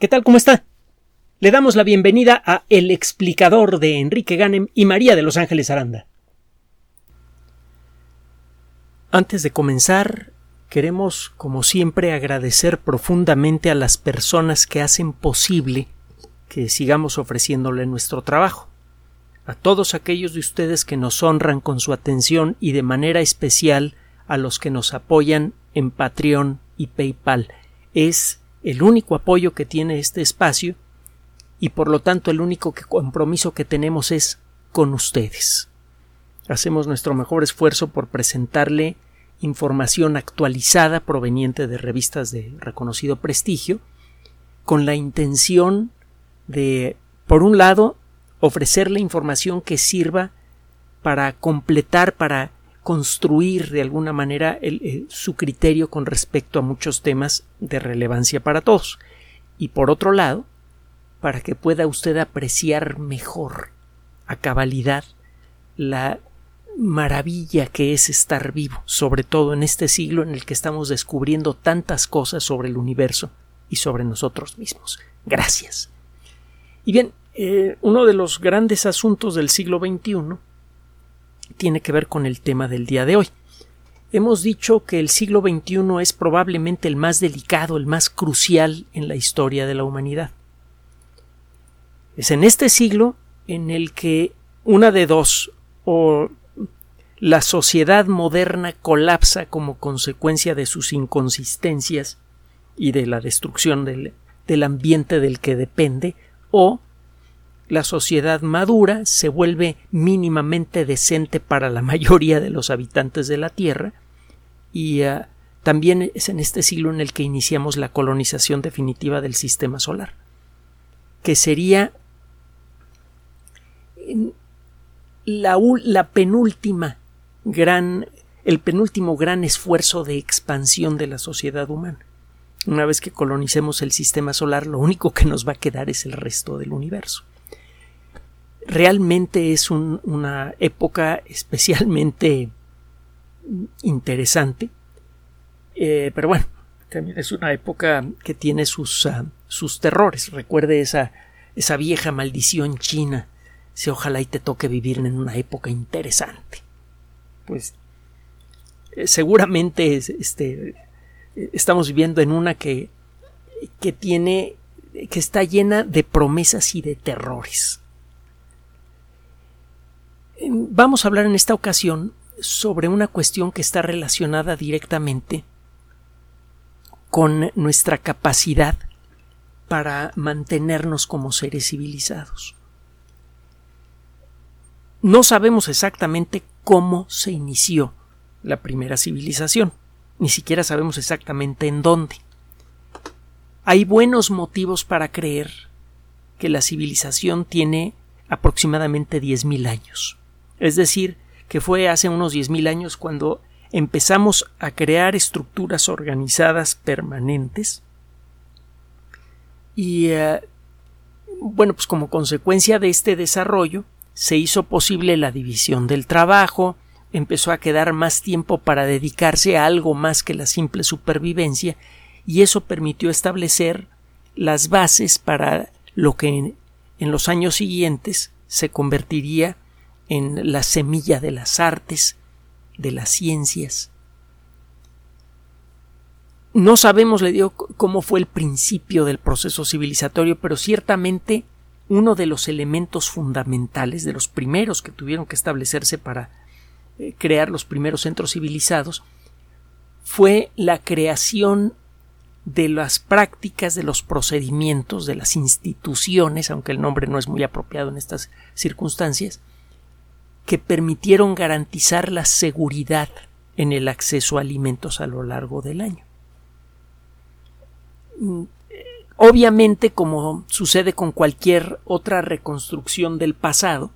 ¿Qué tal? ¿Cómo está? Le damos la bienvenida a El explicador de Enrique Ganem y María de Los Ángeles Aranda. Antes de comenzar, queremos, como siempre, agradecer profundamente a las personas que hacen posible que sigamos ofreciéndole nuestro trabajo. A todos aquellos de ustedes que nos honran con su atención y de manera especial a los que nos apoyan en Patreon y PayPal. Es el único apoyo que tiene este espacio y por lo tanto el único compromiso que tenemos es con ustedes. Hacemos nuestro mejor esfuerzo por presentarle información actualizada proveniente de revistas de reconocido prestigio, con la intención de, por un lado, ofrecerle información que sirva para completar, para construir de alguna manera su criterio con respecto a muchos temas de relevancia para todos. Y por otro lado, para que pueda usted apreciar mejor a cabalidad la maravilla que es estar vivo, sobre todo en este siglo en el que estamos descubriendo tantas cosas sobre el universo y sobre nosotros mismos. Gracias. Y bien, eh, uno de los grandes asuntos del siglo XXI tiene que ver con el tema del día de hoy. Hemos dicho que el siglo XXI es probablemente el más delicado, el más crucial en la historia de la humanidad. Es en este siglo en el que una de dos o la sociedad moderna colapsa como consecuencia de sus inconsistencias y de la destrucción del, del ambiente del que depende, o la sociedad madura se vuelve mínimamente decente para la mayoría de los habitantes de la Tierra y uh, también es en este siglo en el que iniciamos la colonización definitiva del sistema solar, que sería la penúltima gran el penúltimo gran esfuerzo de expansión de la sociedad humana. Una vez que colonicemos el sistema solar, lo único que nos va a quedar es el resto del universo realmente es una época especialmente interesante. Eh, pero bueno, también es una época que tiene sus, ah, sus terrores. Recuerde esa, esa vieja maldición china. Si ojalá y te toque vivir en una época interesante. Pues eh, seguramente este, estamos viviendo en una que, que tiene que está llena de promesas y de terrores. Vamos a hablar en esta ocasión sobre una cuestión que está relacionada directamente con nuestra capacidad para mantenernos como seres civilizados. No sabemos exactamente cómo se inició la primera civilización, ni siquiera sabemos exactamente en dónde. Hay buenos motivos para creer que la civilización tiene aproximadamente 10.000 años. Es decir, que fue hace unos 10.000 años cuando empezamos a crear estructuras organizadas permanentes. Y eh, bueno, pues como consecuencia de este desarrollo se hizo posible la división del trabajo, empezó a quedar más tiempo para dedicarse a algo más que la simple supervivencia y eso permitió establecer las bases para lo que en, en los años siguientes se convertiría en la semilla de las artes, de las ciencias. No sabemos, le digo, cómo fue el principio del proceso civilizatorio, pero ciertamente uno de los elementos fundamentales, de los primeros que tuvieron que establecerse para eh, crear los primeros centros civilizados, fue la creación de las prácticas, de los procedimientos, de las instituciones, aunque el nombre no es muy apropiado en estas circunstancias, que permitieron garantizar la seguridad en el acceso a alimentos a lo largo del año. Mm, obviamente, como sucede con cualquier otra reconstrucción del pasado,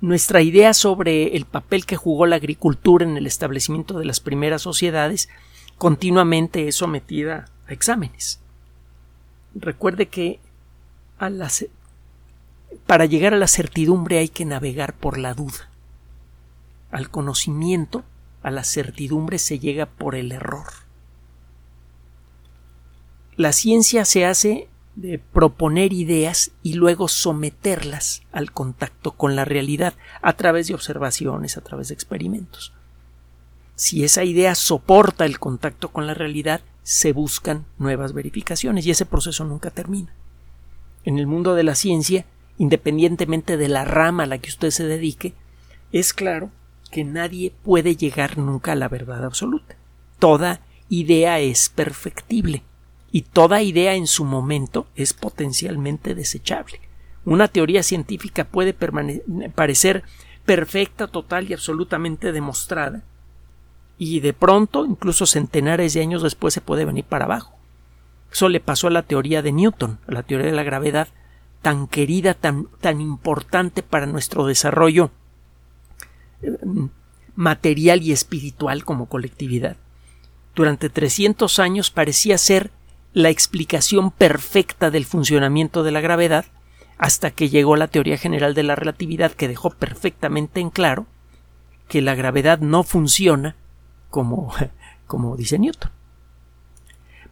nuestra idea sobre el papel que jugó la agricultura en el establecimiento de las primeras sociedades continuamente es sometida a exámenes. Recuerde que a las para llegar a la certidumbre hay que navegar por la duda. Al conocimiento, a la certidumbre se llega por el error. la ciencia se hace de proponer ideas y luego someterlas al contacto con la realidad a través de observaciones, a través de experimentos. Si esa idea soporta el contacto con la realidad, se buscan nuevas verificaciones y ese proceso nunca termina. En el mundo de la ciencia, independientemente de la rama a la que usted se dedique, es claro que nadie puede llegar nunca a la verdad absoluta. Toda idea es perfectible y toda idea en su momento es potencialmente desechable. Una teoría científica puede parecer perfecta, total y absolutamente demostrada, y de pronto, incluso centenares de años después, se puede venir para abajo. Eso le pasó a la teoría de Newton, a la teoría de la gravedad, tan querida, tan, tan importante para nuestro desarrollo eh, material y espiritual como colectividad. Durante 300 años parecía ser la explicación perfecta del funcionamiento de la gravedad hasta que llegó la teoría general de la relatividad que dejó perfectamente en claro que la gravedad no funciona como, como dice Newton.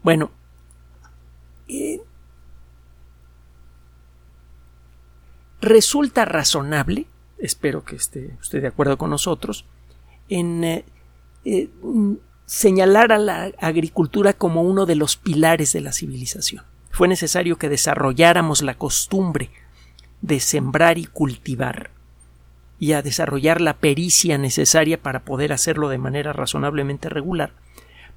Bueno, eh, resulta razonable, espero que esté usted de acuerdo con nosotros, en eh, eh, señalar a la agricultura como uno de los pilares de la civilización. Fue necesario que desarrolláramos la costumbre de sembrar y cultivar y a desarrollar la pericia necesaria para poder hacerlo de manera razonablemente regular,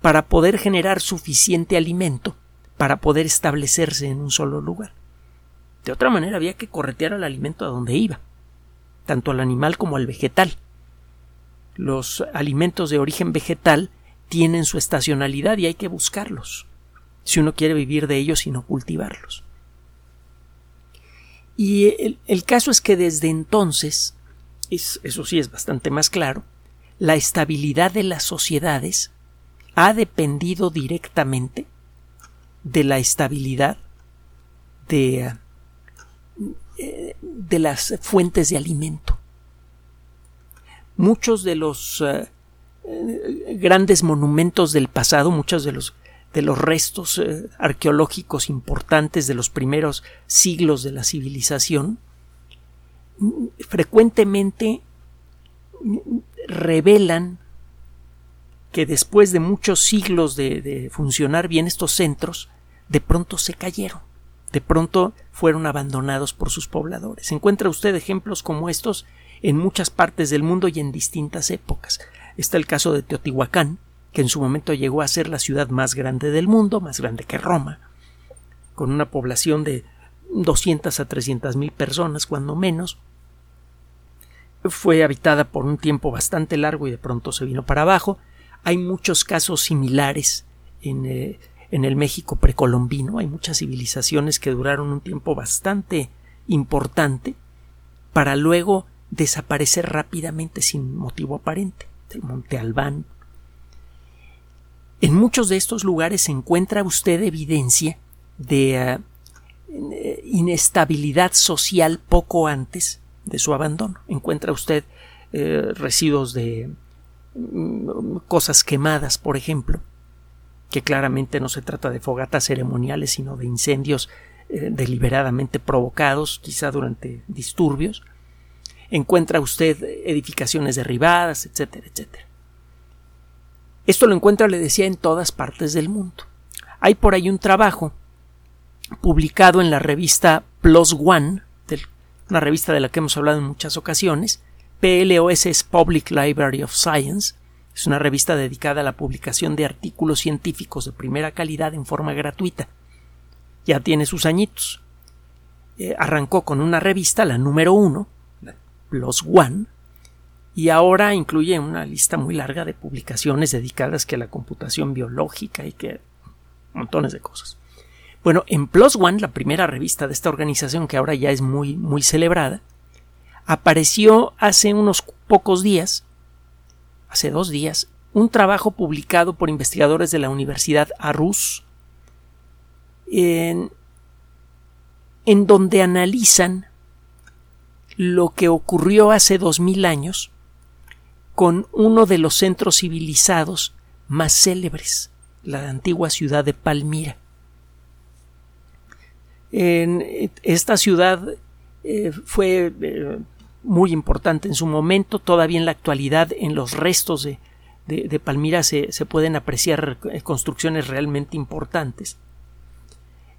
para poder generar suficiente alimento para poder establecerse en un solo lugar. De otra manera había que corretear al alimento a donde iba, tanto al animal como al vegetal. Los alimentos de origen vegetal tienen su estacionalidad y hay que buscarlos, si uno quiere vivir de ellos y no cultivarlos. Y el, caso es que desde entonces, eso sí es bastante más claro, la estabilidad de las sociedades ha dependido directamente de la estabilidad de, de las fuentes de alimento. Muchos de los eh, eh, grandes monumentos del pasado, muchos de los de los restos eh, arqueológicos importantes de los primeros siglos de la civilización, frecuentemente mm, revelan que después de muchos siglos de, de, funcionar bien estos centros, de pronto se cayeron, de pronto fueron abandonados por sus pobladores. Encuentra usted ejemplos como estos en muchas partes del mundo y en distintas épocas. Está el caso de Teotihuacán, que en su momento llegó a ser la ciudad más grande del mundo, más grande que Roma, con una población de 200 a 300 mil personas, cuando menos. Fue habitada por un tiempo bastante largo y de pronto se vino para abajo. Hay muchos casos similares en, eh, en el México precolombino. Hay muchas civilizaciones que duraron un tiempo bastante importante para luego desaparecer rápidamente sin motivo aparente del Monte Albán. En muchos de estos lugares encuentra usted evidencia de eh, inestabilidad social poco antes de su abandono. Encuentra usted eh, residuos de mm, cosas quemadas, por ejemplo, que claramente no se trata de fogatas ceremoniales, sino de incendios eh, deliberadamente provocados, quizá durante disturbios encuentra usted edificaciones derribadas, etcétera, etcétera. Esto lo encuentra, le decía, en todas partes del mundo. Hay por ahí un trabajo publicado en la revista Plus One, una revista de la que hemos hablado en muchas ocasiones. PLOS es Public Library of Science. Es una revista dedicada a la publicación de artículos científicos de primera calidad en forma gratuita. Ya tiene sus añitos. Eh, arrancó con una revista, la número uno, los One, y ahora incluye una lista muy larga de publicaciones dedicadas que a la computación biológica y que montones de cosas. Bueno, en Plus One, la primera revista de esta organización que ahora ya es muy muy celebrada, apareció hace unos pocos días, hace dos días, un trabajo publicado por investigadores de la Universidad Arus en, en donde analizan lo que ocurrió hace dos mil años con uno de los centros civilizados más célebres, la antigua ciudad de Palmira. En esta ciudad eh, fue eh, muy importante en su momento, todavía en la actualidad en los restos de, de, Palmira se, se, pueden apreciar construcciones realmente importantes.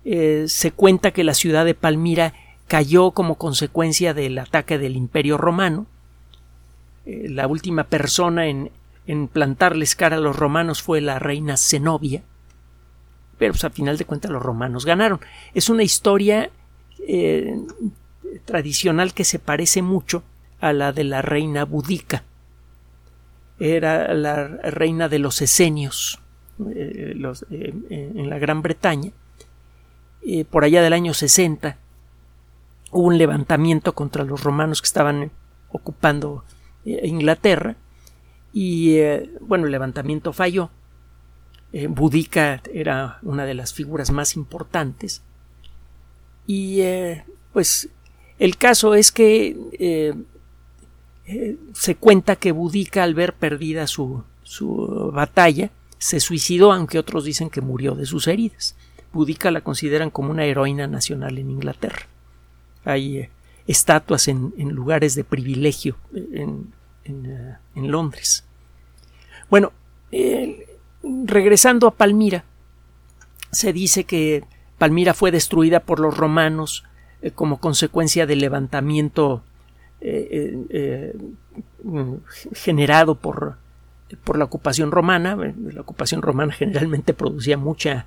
se cuenta que la ciudad de Palmira cayó como consecuencia del ataque del Imperio Romano. la última persona en, en plantarles cara a los romanos fue la reina Zenobia, pero pues, a final de cuentas los romanos ganaron. Es una historia eh, tradicional que se parece mucho a la de la reina Budica. Era la reina de los esenios eh, eh, en la Gran Bretaña. por allá del año 60 hubo un levantamiento contra los romanos que estaban ocupando Inglaterra y bueno, el levantamiento falló eh, Budica era una de las figuras más importantes. Y eh, pues el caso es que eh, se cuenta que Budica al ver perdida su, su batalla se suicidó, aunque otros dicen que murió de sus heridas. Budica la consideran como una heroína nacional en Inglaterra. Hay estatuas en, lugares de privilegio en, en Londres. Bueno, regresando a Palmira, se dice que Palmira fue destruida por los romanos eh, como consecuencia del levantamiento eh, eh, generado por, por, la ocupación romana. La ocupación romana generalmente producía mucha,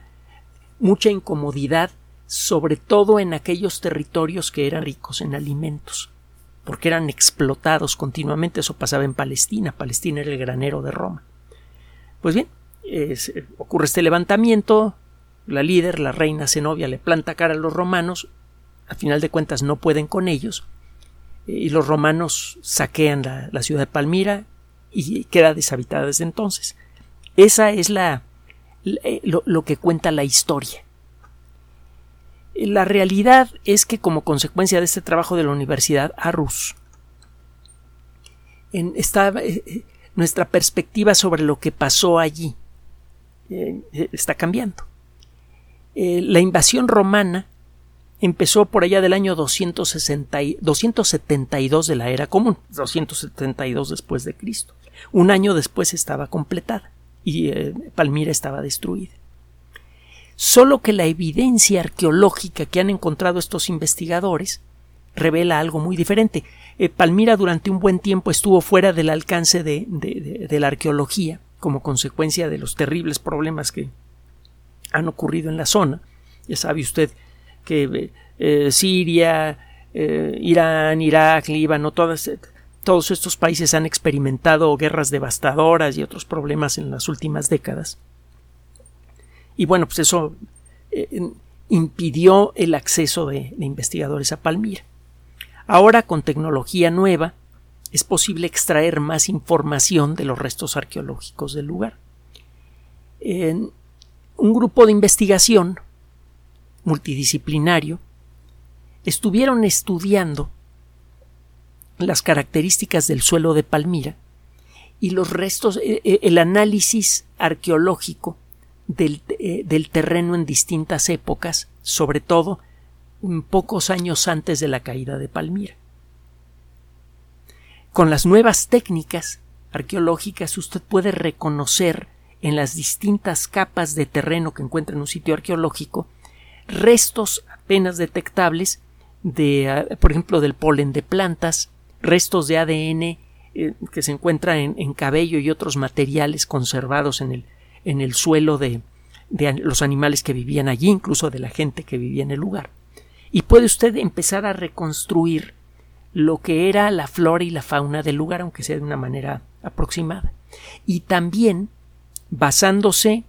mucha incomodidad, sobre todo en aquellos territorios que eran ricos en alimentos, porque eran explotados continuamente. Eso pasaba en Palestina. Palestina era el granero de Roma. Pues bien, ocurre este levantamiento, la líder, la reina Zenobia, le planta cara a los romanos, a final de cuentas no pueden con ellos, y los romanos saquean la, ciudad de Palmira y queda deshabitada desde entonces. Esa es la, eh, lo, que cuenta la historia. La realidad es que como consecuencia de este trabajo de la Universidad Arus, en, eh, eh, nuestra perspectiva sobre lo que pasó allí eh, está cambiando. Eh, la invasión romana empezó por allá del año 260, 272 de la era común, 272 después de Cristo. Un año después estaba completada y eh, Palmira estaba destruida. Solo que la evidencia arqueológica que han encontrado estos investigadores revela algo muy diferente. Palmira durante un buen tiempo estuvo fuera del alcance de la arqueología como consecuencia de los terribles problemas que han ocurrido en la zona. Ya sabe usted que eh, Siria, eh, Irán, Irak, Líbano, todos estos países han experimentado guerras devastadoras y otros problemas en las últimas décadas. Y bueno, pues eso eh, impidió el acceso de investigadores a Palmira. Ahora, con tecnología nueva, es posible extraer más información de los restos arqueológicos del lugar. En un grupo de investigación multidisciplinario estuvieron estudiando las características del suelo de Palmira y los restos, eh, eh, el análisis arqueológico del, eh, del terreno en distintas épocas, sobre todo pocos años antes de la caída de Palmira. Con las nuevas técnicas arqueológicas usted puede reconocer en las distintas capas de terreno que encuentra en un sitio arqueológico restos apenas detectables de, ah, por ejemplo, del polen de plantas, restos de ADN eh, que se encuentra en, cabello y otros materiales conservados en el, en el suelo de, de los animales que vivían allí, incluso de la gente que vivía en el lugar. Y puede usted empezar a reconstruir lo que era la flora y la fauna del lugar, aunque sea de una manera aproximada. Y también basándose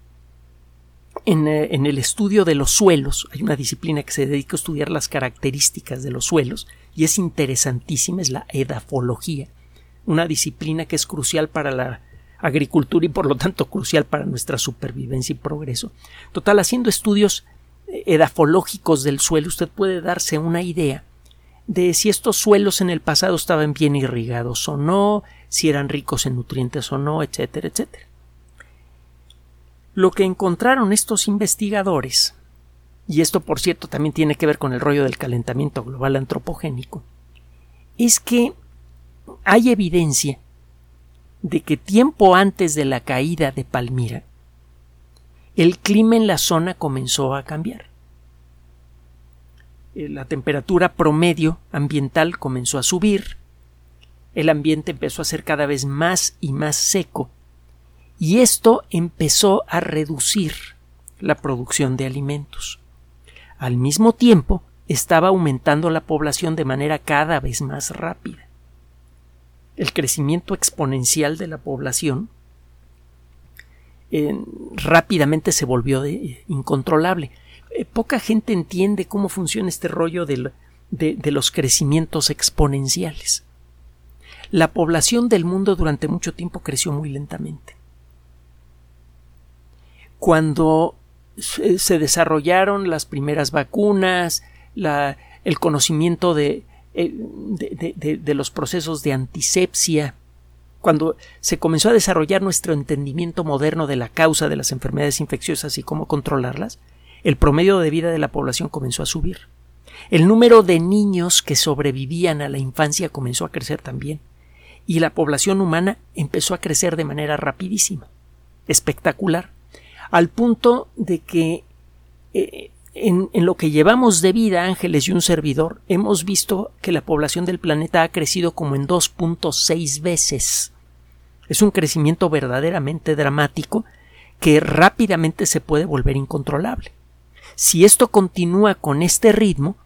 en, eh, en, el estudio de los suelos. Hay una disciplina que se dedica a estudiar las características de los suelos y es interesantísima, es la edafología, una disciplina que es crucial para la agricultura y por lo tanto crucial para nuestra supervivencia y progreso. Total, haciendo estudios eh, edafológicos del suelo, usted puede darse una idea de si estos suelos en el pasado estaban bien irrigados o no, si eran ricos en nutrientes o no, etcétera, etcétera. Lo que encontraron estos investigadores y esto por cierto también tiene que ver con el rollo del calentamiento global antropogénico, es que hay evidencia de que tiempo antes de la caída de Palmira, el clima en la zona comenzó a cambiar. Eh, la temperatura promedio ambiental comenzó a subir, el ambiente empezó a ser cada vez más y más seco, y esto empezó a reducir la producción de alimentos. Al mismo tiempo, estaba aumentando la población de manera cada vez más rápida. El crecimiento exponencial de la población eh, rápidamente se volvió incontrolable. Eh, poca gente entiende cómo funciona este rollo de los crecimientos exponenciales. La población del mundo durante mucho tiempo creció muy lentamente. Cuando se desarrollaron las primeras vacunas, el conocimiento eh, de, los procesos de antisepsia, cuando se comenzó a desarrollar nuestro entendimiento moderno de la causa de las enfermedades infecciosas y cómo controlarlas, el promedio de vida de la población comenzó a subir. El número de niños que sobrevivían a la infancia comenzó a crecer también. Y la población humana empezó a crecer de manera rapidísima, espectacular, al punto de que eh, en, en, lo que llevamos de vida, Ángeles y un servidor, hemos visto que la población del planeta ha crecido como en 2.6 veces. Es un crecimiento verdaderamente dramático que rápidamente se puede volver incontrolable. Si esto continúa con este ritmo,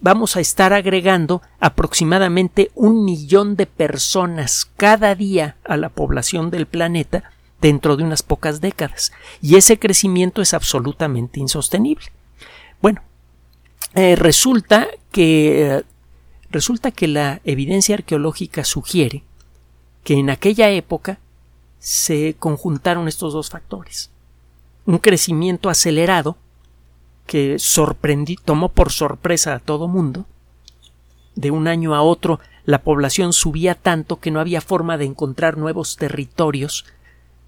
vamos a estar agregando aproximadamente un millón de personas cada día a la población del planeta dentro de unas pocas décadas. Y ese crecimiento es absolutamente insostenible. Bueno, eh, resulta que resulta que la evidencia arqueológica sugiere que en aquella época se conjuntaron estos dos factores. Un crecimiento acelerado que sorprendí, tomó por sorpresa a todo mundo. De un año a otro la población subía tanto que no había forma de encontrar nuevos territorios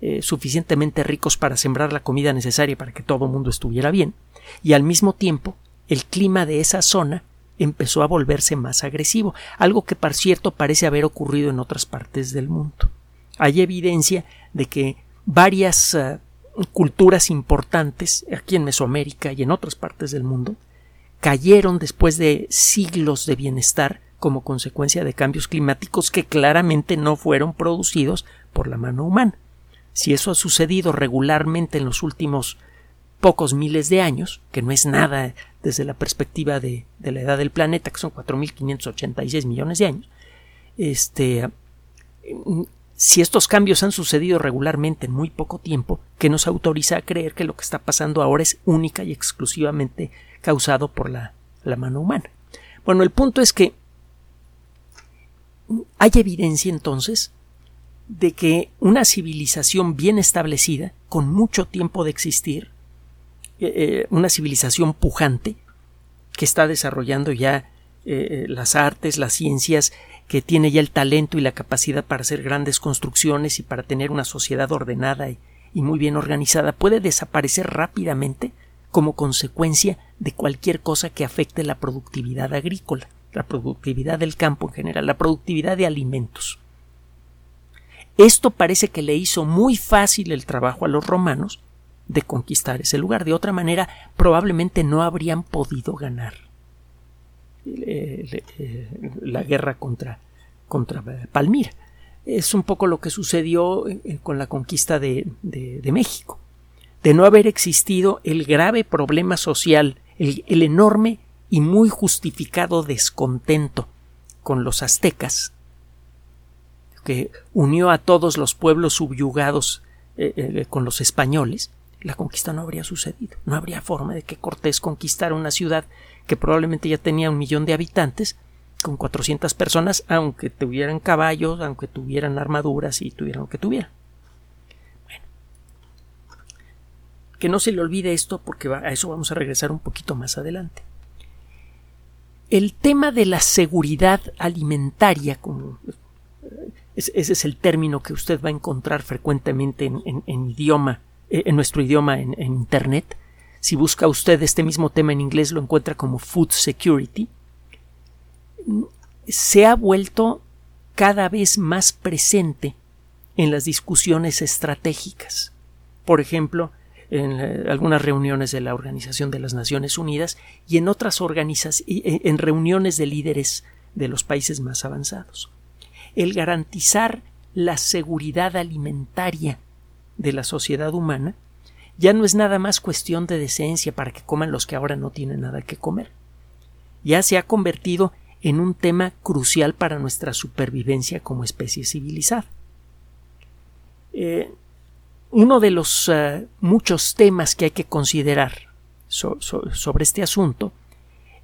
eh, suficientemente ricos para sembrar la comida necesaria para que todo el mundo estuviera bien, y al mismo tiempo el clima de esa zona empezó a volverse más agresivo, algo que por cierto parece haber ocurrido en otras partes del mundo. Hay evidencia de que varias eh, culturas importantes aquí en Mesoamérica y en otras partes del mundo cayeron después de siglos de bienestar como consecuencia de cambios climáticos que claramente no fueron producidos por la mano humana. Si eso ha sucedido regularmente en los últimos pocos miles de años, que no es nada desde la perspectiva de, la edad del planeta, que son 4.586 millones de años, este, si estos cambios han sucedido regularmente en muy poco tiempo, que nos autoriza a creer que lo que está pasando ahora es única y exclusivamente causado por la, la mano humana. Bueno, el punto es que hay evidencia entonces de que una civilización bien establecida, con mucho tiempo de existir, eh, eh, una civilización pujante, que está desarrollando ya eh, las artes, las ciencias, que tiene ya el talento y la capacidad para hacer grandes construcciones y para tener una sociedad ordenada y, muy bien organizada, puede desaparecer rápidamente como consecuencia de cualquier cosa que afecte la productividad agrícola, la productividad del campo en general, la productividad de alimentos. Esto parece que le hizo muy fácil el trabajo a los romanos de conquistar ese lugar. De otra manera, probablemente no habrían podido ganar. Eh, la guerra contra, contra Palmira. Es un poco lo que sucedió eh, con la conquista de, de, México. De no haber existido el grave problema social, el enorme y muy justificado descontento con los aztecas, que unió a todos los pueblos subyugados eh, con los españoles, la conquista no habría sucedido. No habría forma de que Cortés conquistara una ciudad que probablemente ya tenía un millón de habitantes con 400 personas, aunque tuvieran caballos, aunque tuvieran armaduras y tuvieran lo que tuvieran. Bueno, que no se le olvide esto porque a eso vamos a regresar un poquito más adelante. El tema de la seguridad alimentaria, como ese es el término que usted va a encontrar frecuentemente en, idioma, en nuestro idioma en Internet, Si busca usted este mismo tema en inglés lo encuentra como Food Security. Se ha vuelto cada vez más presente en las discusiones estratégicas. Por ejemplo, en eh, algunas reuniones de la Organización de las Naciones Unidas y en otras organizaciones, eh, en reuniones de líderes de los países más avanzados. El garantizar la seguridad alimentaria de la sociedad humana ya no es nada más cuestión de decencia para que coman los que ahora no tienen nada que comer. Ya se ha convertido en un tema crucial para nuestra supervivencia como especie civilizada. Eh, uno de los eh, muchos temas que hay que considerar sobre este asunto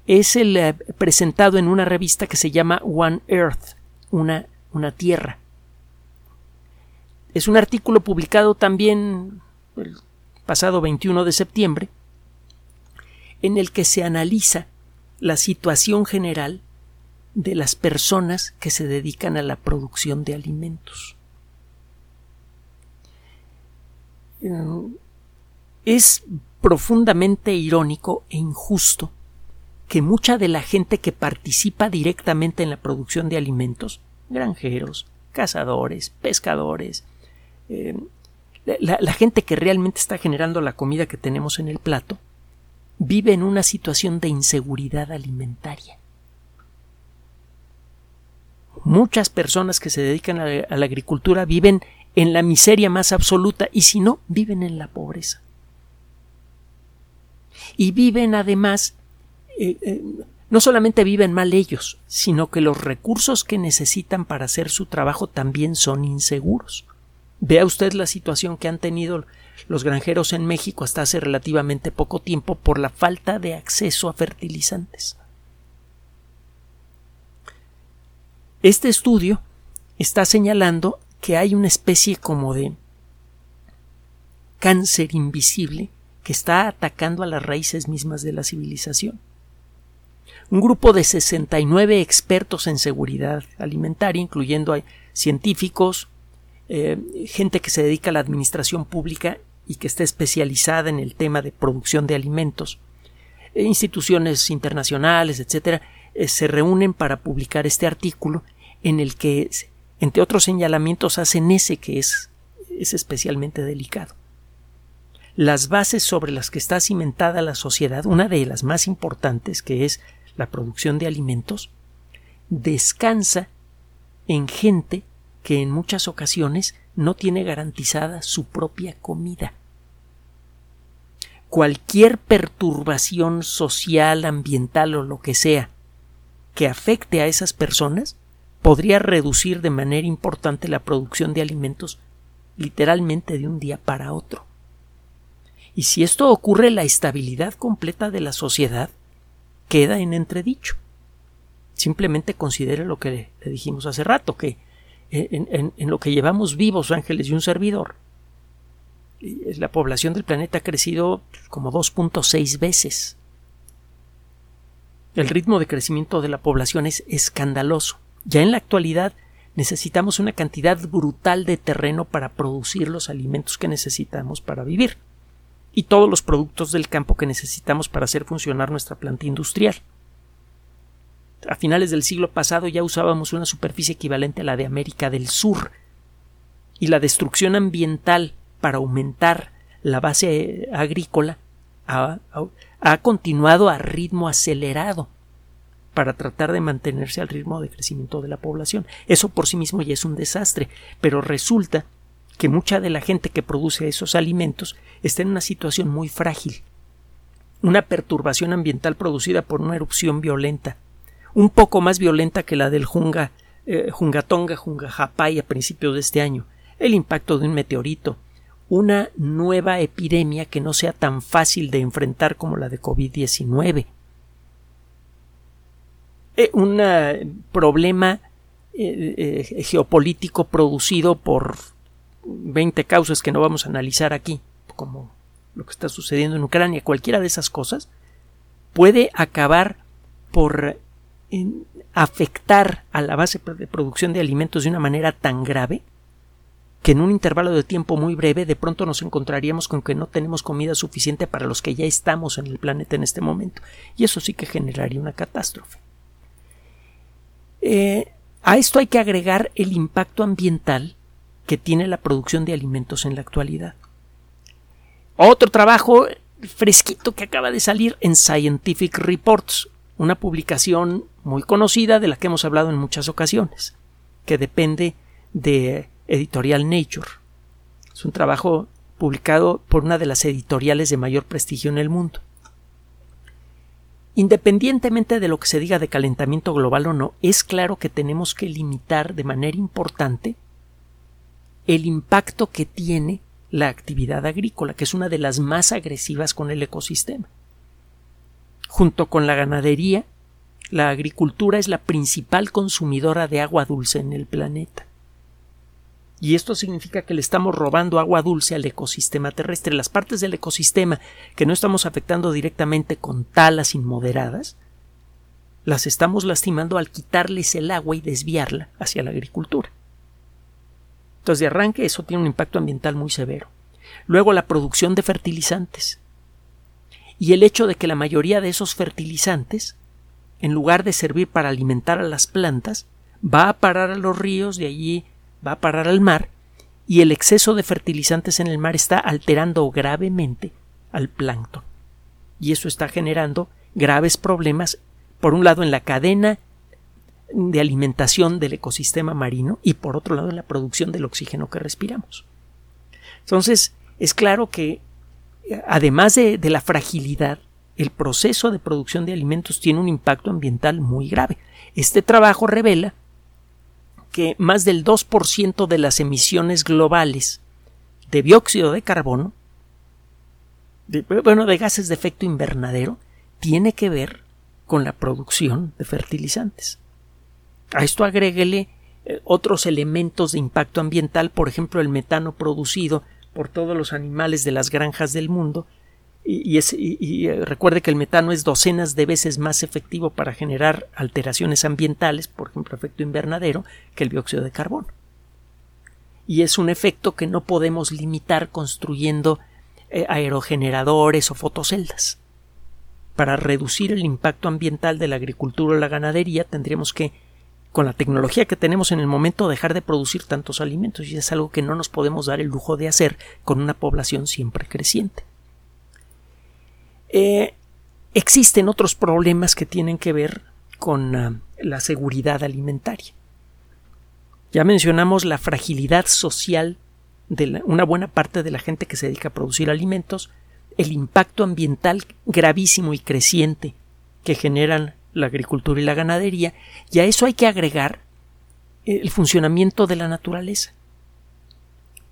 es el eh, presentado en una revista que se llama One Earth, una, una tierra. Es un artículo publicado también el pasado 21 de septiembre, en el que se analiza la situación general de las personas que se dedican a la producción de alimentos. Eh, es profundamente irónico e injusto que mucha de la gente que participa directamente en la producción de alimentos, granjeros, cazadores, pescadores, eh, la, gente que realmente está generando la comida que tenemos en el plato, vive en una situación de inseguridad alimentaria. Muchas personas que se dedican a la agricultura viven en la miseria más absoluta y si no, viven en la pobreza. Y viven además, eh, eh, no solamente viven mal ellos, sino que los recursos que necesitan para hacer su trabajo también son inseguros. Vea usted la situación que han tenido los granjeros en México hasta hace relativamente poco tiempo por la falta de acceso a fertilizantes. Este estudio está señalando que hay una especie como de cáncer invisible que está atacando a las raíces mismas de la civilización. Un grupo de 69 expertos en seguridad alimentaria, incluyendo a científicos, eh, gente que se dedica a la administración pública y que está especializada en el tema de producción de alimentos, e instituciones internacionales, etcétera, eh, se reúnen para publicar este artículo en el que entre otros señalamientos hacen ese que es, es especialmente delicado. Las bases sobre las que está cimentada la sociedad, una de las más importantes, que es la producción de alimentos, descansa en gente que en muchas ocasiones no tiene garantizada su propia comida. Cualquier perturbación social, ambiental o lo que sea que afecte a esas personas podría reducir de manera importante la producción de alimentos literalmente de un día para otro. Y si esto ocurre, la estabilidad completa de la sociedad queda en entredicho. Simplemente considere lo que le, dijimos hace rato, que en, lo que llevamos vivos ángeles y un servidor, la población del planeta ha crecido como 2.6 veces. El ritmo de crecimiento de la población es escandaloso. Ya en la actualidad necesitamos una cantidad brutal de terreno para producir los alimentos que necesitamos para vivir y todos los productos del campo que necesitamos para hacer funcionar nuestra planta industrial. A finales del siglo pasado ya usábamos una superficie equivalente a la de América del Sur y la destrucción ambiental para aumentar la base agrícola ha, ha continuado a ritmo acelerado para tratar de mantenerse al ritmo de crecimiento de la población. Eso por sí mismo ya es un desastre, pero resulta que mucha de la gente que produce esos alimentos está en una situación muy frágil. Una perturbación ambiental producida por una erupción violenta, un poco más violenta que la del Junga, eh, Jungatonga, Jungajapay a principios de este año, el impacto de un meteorito, una nueva epidemia que no sea tan fácil de enfrentar como la de COVID-19, eh, un problema eh, geopolítico producido por 20 causas que no vamos a analizar aquí, como lo que está sucediendo en Ucrania, cualquiera de esas cosas, puede acabar por afectar a la base de producción de alimentos de una manera tan grave que en un intervalo de tiempo muy breve de pronto nos encontraríamos con que no tenemos comida suficiente para los que ya estamos en el planeta en este momento. Y eso sí que generaría una catástrofe. Eh, a esto hay que agregar el impacto ambiental que tiene la producción de alimentos en la actualidad. Otro trabajo fresquito que acaba de salir en Scientific Reports, una publicación muy conocida de la que hemos hablado en muchas ocasiones, que depende de Editorial Nature. Es un trabajo publicado por una de las editoriales de mayor prestigio en el mundo. Independientemente de lo que se diga de calentamiento global o no, es claro que tenemos que limitar de manera importante el impacto que tiene la actividad agrícola, que es una de las más agresivas con el ecosistema. Junto con la ganadería, la agricultura es la principal consumidora de agua dulce en el planeta. Y esto significa que le estamos robando agua dulce al ecosistema terrestre. Las partes del ecosistema que no estamos afectando directamente con talas inmoderadas, las estamos lastimando al quitarles el agua y desviarla hacia la agricultura. De arranque, eso tiene un impacto ambiental muy severo. Luego, la producción de fertilizantes. Y el hecho de que la mayoría de esos fertilizantes, en lugar de servir para alimentar a las plantas, va a parar a los ríos, de allí va a parar al mar, y el exceso de fertilizantes en el mar está alterando gravemente al plancton. Y eso está generando graves problemas, por un lado, en la cadena de alimentación del ecosistema marino y por otro lado en la producción del oxígeno que respiramos. Entonces, es claro que además de, de, la fragilidad, el proceso de producción de alimentos tiene un impacto ambiental muy grave. Este trabajo revela que más del 2% de las emisiones globales de dióxido de carbono, de, bueno, de gases de efecto invernadero, tiene que ver con la producción de fertilizantes. A esto agréguele eh, otros elementos de impacto ambiental, por ejemplo, el metano producido por todos los animales de las granjas del mundo. Y, eh, recuerde que el metano es docenas de veces más efectivo para generar alteraciones ambientales, por ejemplo, efecto invernadero, que el dióxido de carbono. Y es un efecto que no podemos limitar construyendo eh, aerogeneradores o fotoceldas. Para reducir el impacto ambiental de la agricultura o la ganadería tendríamos que con la tecnología que tenemos en el momento dejar de producir tantos alimentos y es algo que no nos podemos dar el lujo de hacer con una población siempre creciente. Eh, existen otros problemas que tienen que ver con ah, la seguridad alimentaria. Ya mencionamos la fragilidad social de una buena parte de la gente que se dedica a producir alimentos, el impacto ambiental gravísimo y creciente que generan la agricultura y la ganadería, y a eso hay que agregar el funcionamiento de la naturaleza.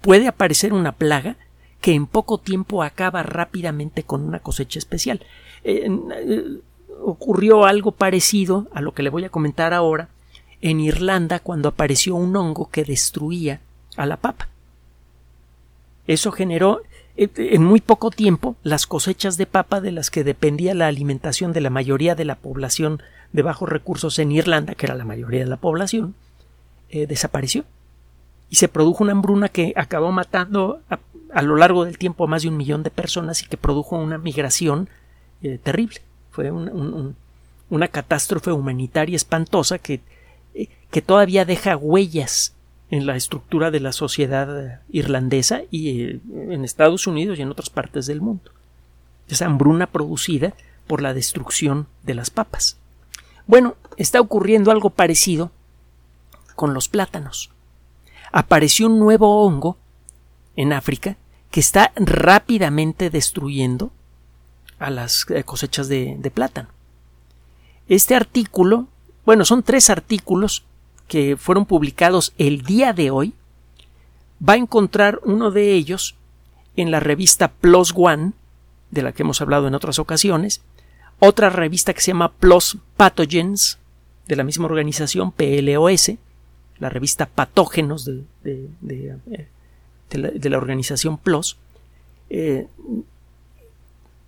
Puede aparecer una plaga que en poco tiempo acaba rápidamente con una cosecha especial. Eh, eh, ocurrió algo parecido a lo que le voy a comentar ahora en Irlanda cuando apareció un hongo que destruía a la papa. Eso generó eh, en muy poco tiempo las cosechas de papa de las que dependía la alimentación de la mayoría de la población de bajos recursos en Irlanda, que era la mayoría de la población, eh, desapareció. Y se produjo una hambruna que acabó matando a, lo largo del tiempo a más de un millón de personas y que produjo una migración eh, terrible. Fue una catástrofe humanitaria espantosa que, que todavía deja huellas en la estructura de la sociedad irlandesa y eh, en Estados Unidos y en otras partes del mundo. Esa hambruna producida por la destrucción de las papas. Bueno, está ocurriendo algo parecido con los plátanos. Apareció un nuevo hongo en África que está rápidamente destruyendo a las eh, cosechas de, de plátano. Este artículo, bueno, son tres artículos que fueron publicados el día de hoy, va a encontrar uno de ellos en la revista Plus One, de la que hemos hablado en otras ocasiones, otra revista que se llama Plus Pathogens, de la misma organización PLOS, la revista Patógenos de, de, la, organización PLOS. Eh,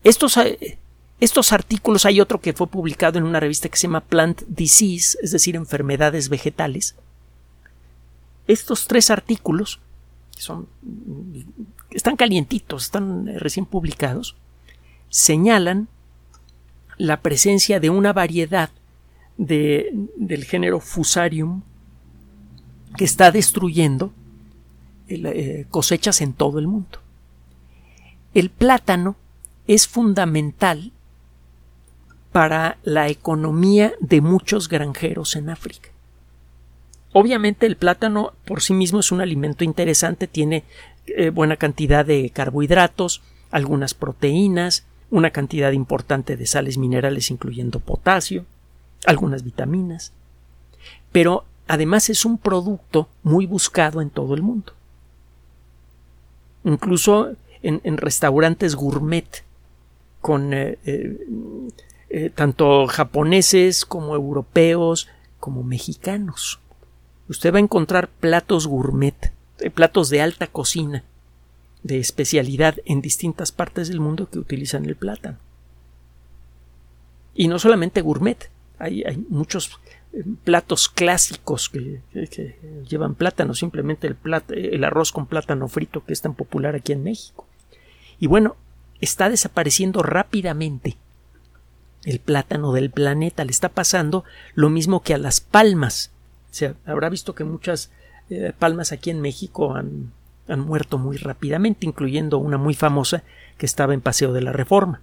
estos eh, estos artículos hay otro que fue publicado en una revista que se llama Plant Disease, es decir, enfermedades vegetales. Estos tres artículos son, están calientitos, están recién publicados, señalan la presencia de una variedad de, del género Fusarium que está destruyendo eh, cosechas en todo el mundo. El plátano es fundamental para la economía de muchos granjeros en África. Obviamente el plátano por sí mismo es un alimento interesante, tiene eh, buena cantidad de carbohidratos, algunas proteínas, una cantidad importante de sales minerales incluyendo potasio, algunas vitaminas. Pero además es un producto muy buscado en todo el mundo. Incluso en, restaurantes gourmet con eh, eh, tanto japoneses como europeos como mexicanos. Usted va a encontrar platos gourmet, platos de alta cocina, de especialidad en distintas partes del mundo que utilizan el plátano. Y no solamente gourmet, hay, muchos eh, platos clásicos que, llevan plátano, simplemente el arroz con plátano frito que es tan popular aquí en México. Y bueno, está desapareciendo rápidamente el plátano del planeta. Le está pasando lo mismo que a las palmas. Se habrá visto que muchas eh, palmas aquí en México han, muerto muy rápidamente, incluyendo una muy famosa que estaba en Paseo de la Reforma.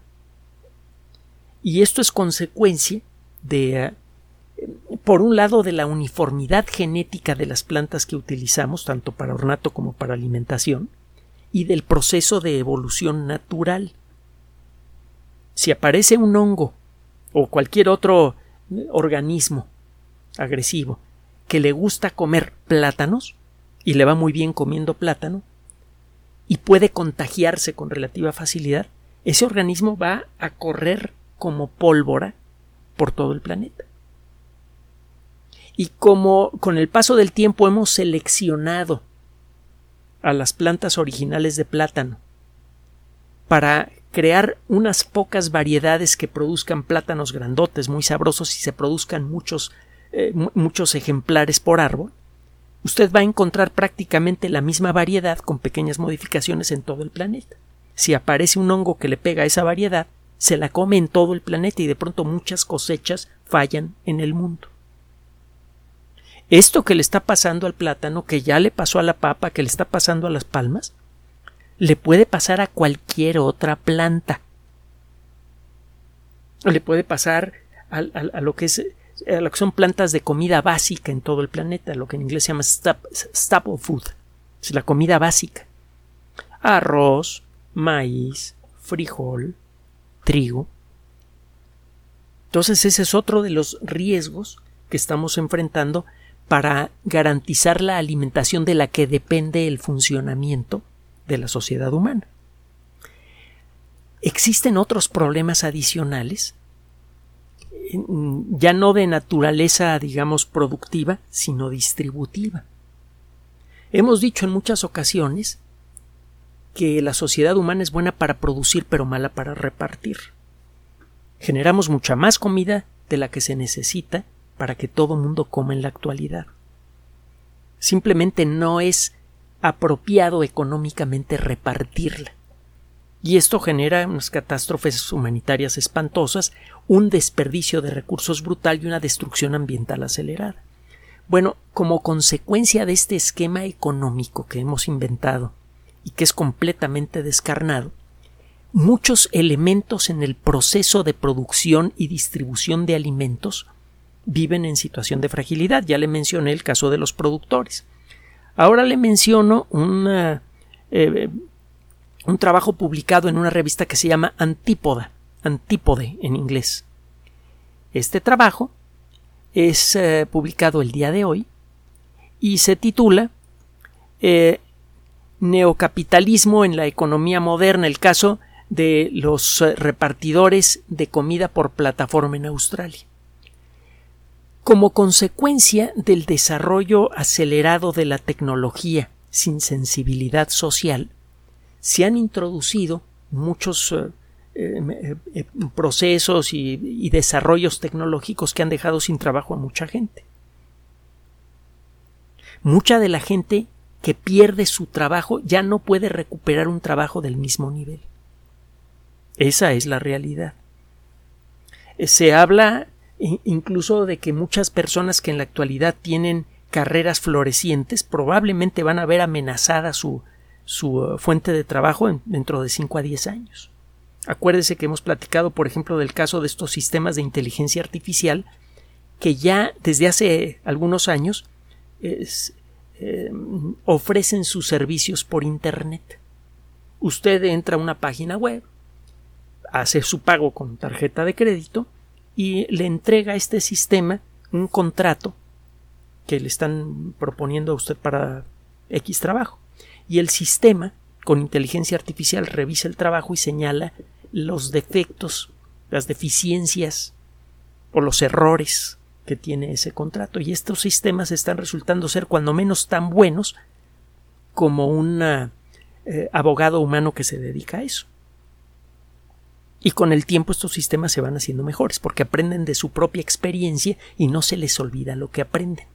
Y esto es consecuencia de, eh, por un lado, de la uniformidad genética de las plantas que utilizamos, tanto para ornato como para alimentación, y del proceso de evolución natural. Si aparece un hongo o cualquier otro organismo agresivo que le gusta comer plátanos, y le va muy bien comiendo plátano y puede contagiarse con relativa facilidad, ese organismo va a correr como pólvora por todo el planeta. Y como con el paso del tiempo hemos seleccionado a las plantas originales de plátano para crear unas pocas variedades que produzcan plátanos grandotes, muy sabrosos y se produzcan muchos, eh, muchos ejemplares por árbol, usted va a encontrar prácticamente la misma variedad con pequeñas modificaciones en todo el planeta. Si aparece un hongo que le pega a esa variedad, se la come en todo el planeta y de pronto muchas cosechas fallan en el mundo. Esto que le está pasando al plátano, que ya le pasó a la papa, que le está pasando a las palmas, le puede pasar a cualquier otra planta. Le puede pasar a, lo que lo que son plantas de comida básica en todo el planeta, lo que en inglés se llama staple food, es la comida básica. Arroz, maíz, frijol, trigo. Entonces ese es otro de los riesgos que estamos enfrentando para garantizar la alimentación de la que depende el funcionamiento de la sociedad humana. Existen otros problemas adicionales ya no de naturaleza, digamos, productiva, sino distributiva. Hemos dicho en muchas ocasiones que la sociedad humana es buena para producir pero mala para repartir. Generamos mucha más comida de la que se necesita para que todo mundo coma en la actualidad. Simplemente no es apropiado económicamente repartirla y esto genera unas catástrofes humanitarias espantosas, un desperdicio de recursos brutal y una destrucción ambiental acelerada. Bueno, como consecuencia de este esquema económico que hemos inventado y que es completamente descarnado, muchos elementos en el proceso de producción y distribución de alimentos viven en situación de fragilidad. Ya le mencioné el caso de los productores. Ahora le menciono eh, un trabajo publicado en una revista que se llama Antípoda, Antípode en inglés. Este trabajo es eh, publicado el día de hoy y se titula eh, Neocapitalismo en la economía moderna, el caso de los repartidores de comida por plataforma en Australia. Como consecuencia del desarrollo acelerado de la tecnología sin sensibilidad social, se han introducido muchos eh, eh, eh, procesos y, desarrollos tecnológicos que han dejado sin trabajo a mucha gente. Mucha de la gente que pierde su trabajo ya no puede recuperar un trabajo del mismo nivel. Esa es la realidad. Se habla incluso de que muchas personas que en la actualidad tienen carreras florecientes probablemente van a ver amenazada su, su uh, fuente de trabajo dentro de 5 a 10 años. Acuérdese que hemos platicado, por ejemplo, del caso de estos sistemas de inteligencia artificial que ya desde hace algunos años eh, ofrecen sus servicios por Internet. Usted entra a una página web, hace su pago con tarjeta de crédito y le entrega a este sistema un contrato que le están proponiendo a usted para X trabajo. Y el sistema, con inteligencia artificial, revisa el trabajo y señala los defectos, las deficiencias o los errores que tiene ese contrato. Y estos sistemas están resultando ser cuando menos tan buenos como un eh, abogado humano que se dedica a eso. Y con el tiempo estos sistemas se van haciendo mejores porque aprenden de su propia experiencia y no se les olvida lo que aprenden.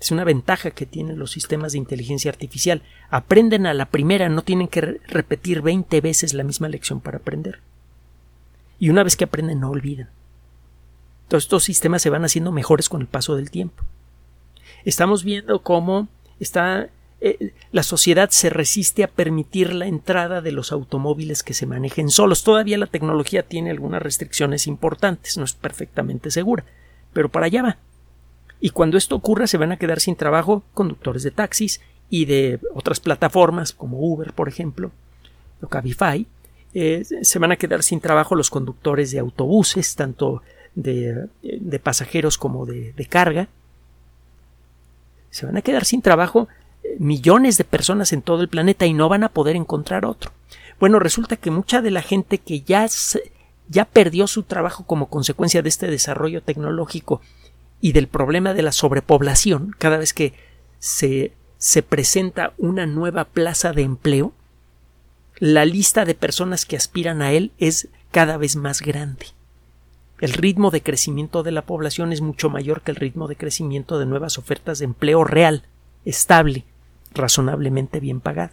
Es una ventaja que tienen los sistemas de inteligencia artificial. Aprenden a la primera, no tienen que repetir 20 veces la misma lección para aprender. Y una vez que aprenden, no olvidan. Todos estos sistemas se van haciendo mejores con el paso del tiempo. Estamos viendo cómo está eh, la sociedad se resiste a permitir la entrada de los automóviles que se manejen solos. Todavía la tecnología tiene algunas restricciones importantes, no es perfectamente segura, pero para allá va. Y cuando esto ocurra se van a quedar sin trabajo conductores de taxis y de otras plataformas como Uber, por ejemplo, o Cabify. Eh, se van a quedar sin trabajo los conductores de autobuses, tanto de, pasajeros como de, de carga. Se van a quedar sin trabajo eh, millones de personas en todo el planeta y no van a poder encontrar otro. Bueno, resulta que mucha de la gente que ya, ya perdió su trabajo como consecuencia de este desarrollo tecnológico y del problema de la sobrepoblación, cada vez que se, se presenta una nueva plaza de empleo, la lista de personas que aspiran a él es cada vez más grande. El ritmo de crecimiento de la población es mucho mayor que el ritmo de crecimiento de nuevas ofertas de empleo real, estable, razonablemente bien pagado.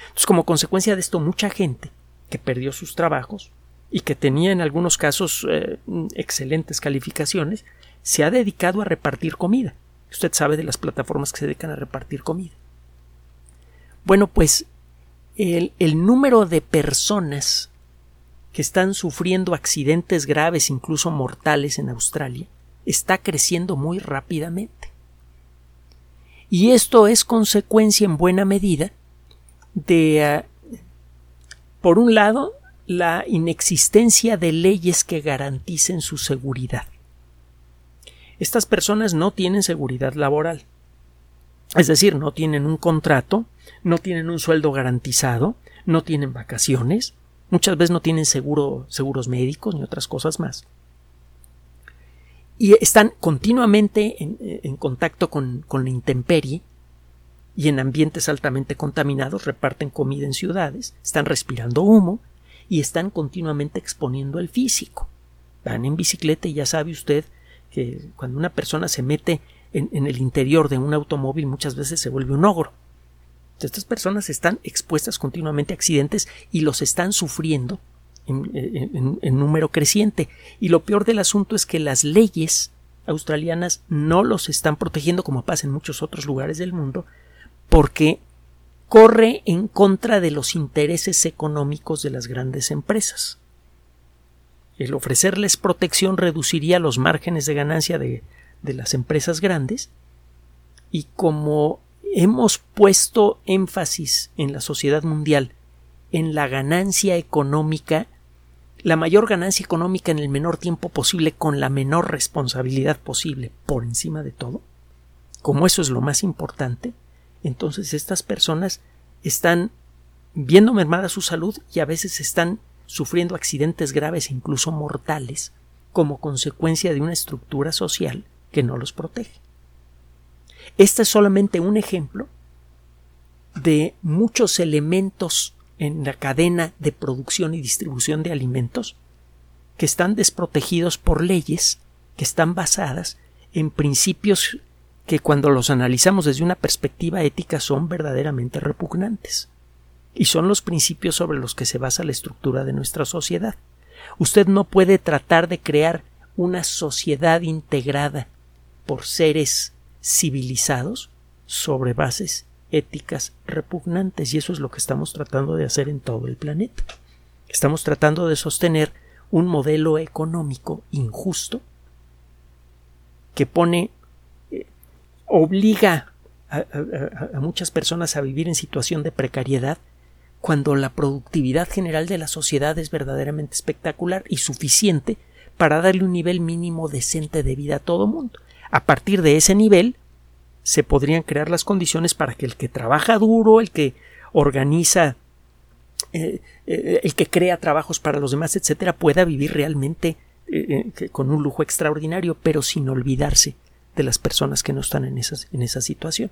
Entonces, como consecuencia de esto, mucha gente que perdió sus trabajos y que tenía en algunos casos eh, excelentes calificaciones, se ha dedicado a repartir comida. Usted sabe de las plataformas que se dedican a repartir comida. Bueno, pues el, el número de personas que están sufriendo accidentes graves, incluso mortales en Australia, está creciendo muy rápidamente. Y esto es consecuencia en buena medida de, ah, por un lado, la inexistencia de leyes que garanticen su seguridad. Estas personas no tienen seguridad laboral. Es decir, no tienen un contrato, no tienen un sueldo garantizado, no tienen vacaciones, Muchas veces no tienen seguro, seguros médicos ni otras cosas más. Y están continuamente en, contacto con, con la intemperie y en ambientes altamente contaminados, reparten comida en ciudades, están respirando humo y están continuamente exponiendo el físico. Van en bicicleta y ya sabe usted que cuando una persona se mete en, en, el interior de un automóvil muchas veces se vuelve un ogro. Estas personas están expuestas continuamente a accidentes y los están sufriendo en, número creciente. Y lo peor del asunto es que las leyes australianas no los están protegiendo como pasa en muchos otros lugares del mundo porque corre en contra de los intereses económicos de las grandes empresas. El ofrecerles protección reduciría los márgenes de ganancia de, de las empresas grandes y como hemos puesto énfasis en la sociedad mundial en la ganancia económica, la mayor ganancia económica en el menor tiempo posible con la menor responsabilidad posible por encima de todo, como eso es lo más importante, entonces estas personas están viendo mermada su salud y a veces están sufriendo accidentes graves e incluso mortales como consecuencia de una estructura social que no los protege. Este es solamente un ejemplo de muchos elementos en la cadena de producción y distribución de alimentos que están desprotegidos por leyes que están basadas en principios que cuando los analizamos desde una perspectiva ética son verdaderamente repugnantes. Y son los principios sobre los que se basa la estructura de nuestra sociedad. Usted no puede tratar de crear una sociedad integrada por seres civilizados sobre bases éticas repugnantes y eso es lo que estamos tratando de hacer en todo el planeta. Estamos tratando de sostener un modelo económico injusto que pone eh, obliga a, a, muchas personas a vivir en situación de precariedad cuando la productividad general de la sociedad es verdaderamente espectacular y suficiente para darle un nivel mínimo decente de vida a todo mundo. A partir de ese nivel se podrían crear las condiciones para que el que trabaja duro, el que organiza, eh, eh, el que crea trabajos para los demás, etcétera, pueda vivir realmente eh, con un lujo extraordinario, pero sin olvidarse de las personas que no están en, esas, en esa situación.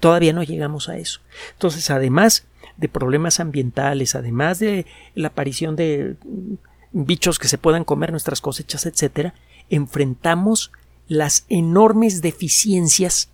Todavía no llegamos a eso. Entonces, además de problemas ambientales, además de la aparición de bichos que se puedan comer nuestras cosechas, etcétera, enfrentamos las enormes deficiencias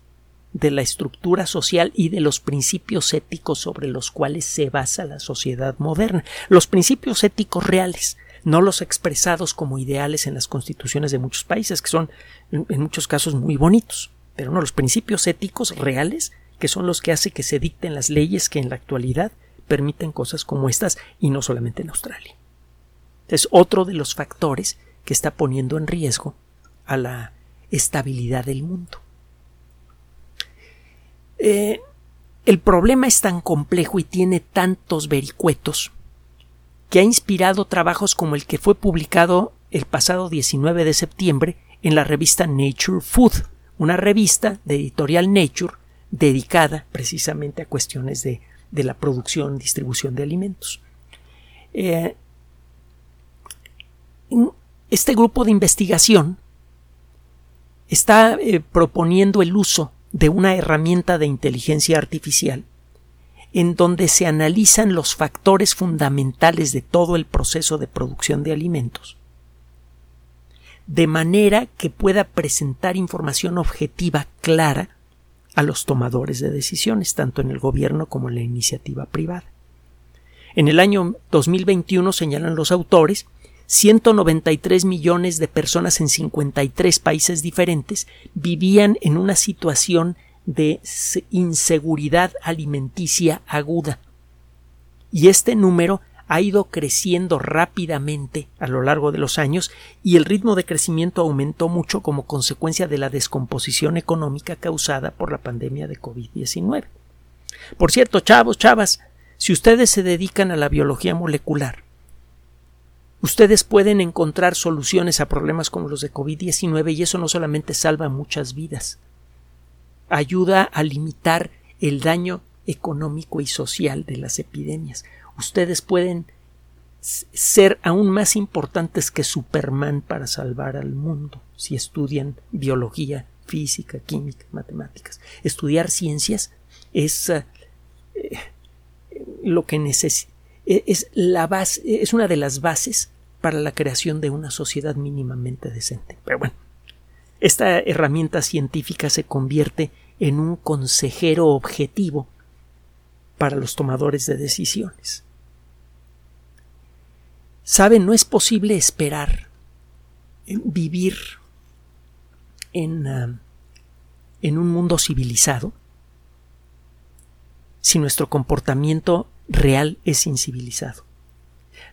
de la estructura social y de los principios éticos sobre los cuales se basa la sociedad moderna. Los principios éticos reales, no los expresados como ideales en las constituciones de muchos países, que son en muchos casos muy bonitos, pero no los principios éticos reales que son los que hacen que se dicten las leyes que en la actualidad permiten cosas como estas y no solamente en Australia. Es otro de los factores que está poniendo en riesgo a la estabilidad del mundo. Eh, el problema es tan complejo y tiene tantos vericuetos que ha inspirado trabajos como el que fue publicado el pasado 19 de septiembre en la revista Nature Food, una revista de editorial Nature dedicada precisamente a cuestiones de, la producción y distribución de alimentos. Eh, este grupo de investigación está eh, proponiendo el uso de una herramienta de inteligencia artificial en donde se analizan los factores fundamentales de todo el proceso de producción de alimentos, de manera que pueda presentar información objetiva clara a los tomadores de decisiones, tanto en el gobierno como en la iniciativa privada. En el año 2021, señalan los autores, 193 millones de personas en 53 países diferentes vivían en una situación de inseguridad alimenticia aguda. Y este número ha ido creciendo rápidamente a lo largo de los años y el ritmo de crecimiento aumentó mucho como consecuencia de la descomposición económica causada por la pandemia de COVID-19. Por cierto, chavos, chavas, si ustedes se dedican a la biología molecular, ustedes pueden encontrar soluciones a problemas como los de COVID-19 y eso no solamente salva muchas vidas, ayuda a limitar el daño económico y social de las epidemias ustedes pueden ser aún más importantes que Superman para salvar al mundo si estudian biología, física, química, matemáticas. Estudiar ciencias es eh, lo que necesita e, es la base, es una de las bases para la creación de una sociedad mínimamente decente. Pero bueno, esta herramienta científica se convierte en un consejero objetivo para los tomadores de decisiones. Saben, no es posible esperar vivir en, ah, en un mundo civilizado si nuestro comportamiento real es incivilizado.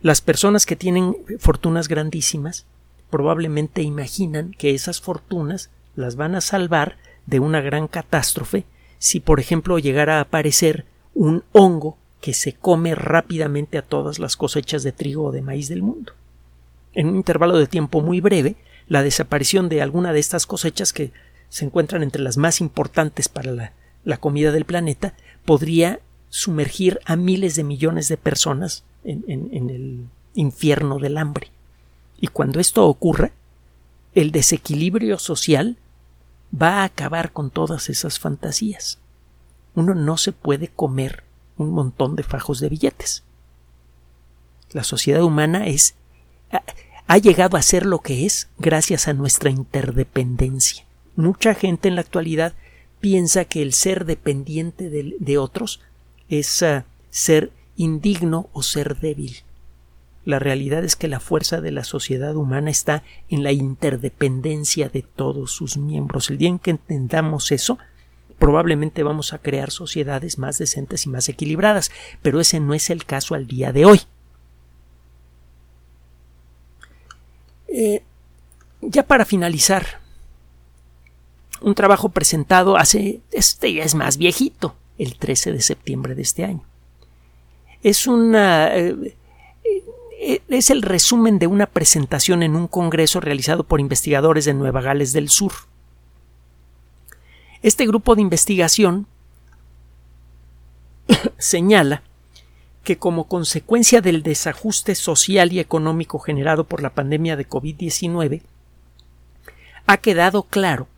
Las personas que tienen fortunas grandísimas probablemente imaginan que esas fortunas las van a salvar de una gran catástrofe si, por ejemplo, llegara a aparecer un hongo que se come rápidamente a todas las cosechas de trigo o de maíz del mundo. En un intervalo de tiempo muy breve, la desaparición de alguna de estas cosechas que se encuentran entre las más importantes para la, comida del planeta podría sumergir a miles de millones de personas en, el infierno del hambre. Y cuando esto ocurra, el desequilibrio social va a acabar con todas esas fantasías. Uno no se puede comer un montón de fajos de billetes. La sociedad humana es ha, llegado a ser lo que es gracias a nuestra interdependencia. Mucha gente en la actualidad piensa que el ser dependiente de, otros es ah, ser indigno o ser débil. La realidad es que la fuerza de la sociedad humana está en la interdependencia de todos sus miembros. El día en que entendamos eso, probablemente vamos a crear sociedades más decentes y más equilibradas, pero ese no es el caso al día de hoy. Eh, ya para finalizar, un trabajo presentado hace, este ya es más viejito, el 13 de septiembre de este año. Es una, eh, es el resumen de una presentación en un congreso realizado por investigadores de Nueva Gales del Sur. Este grupo de investigación señala que como consecuencia del desajuste social y económico generado por la pandemia de COVID-19, ha quedado claro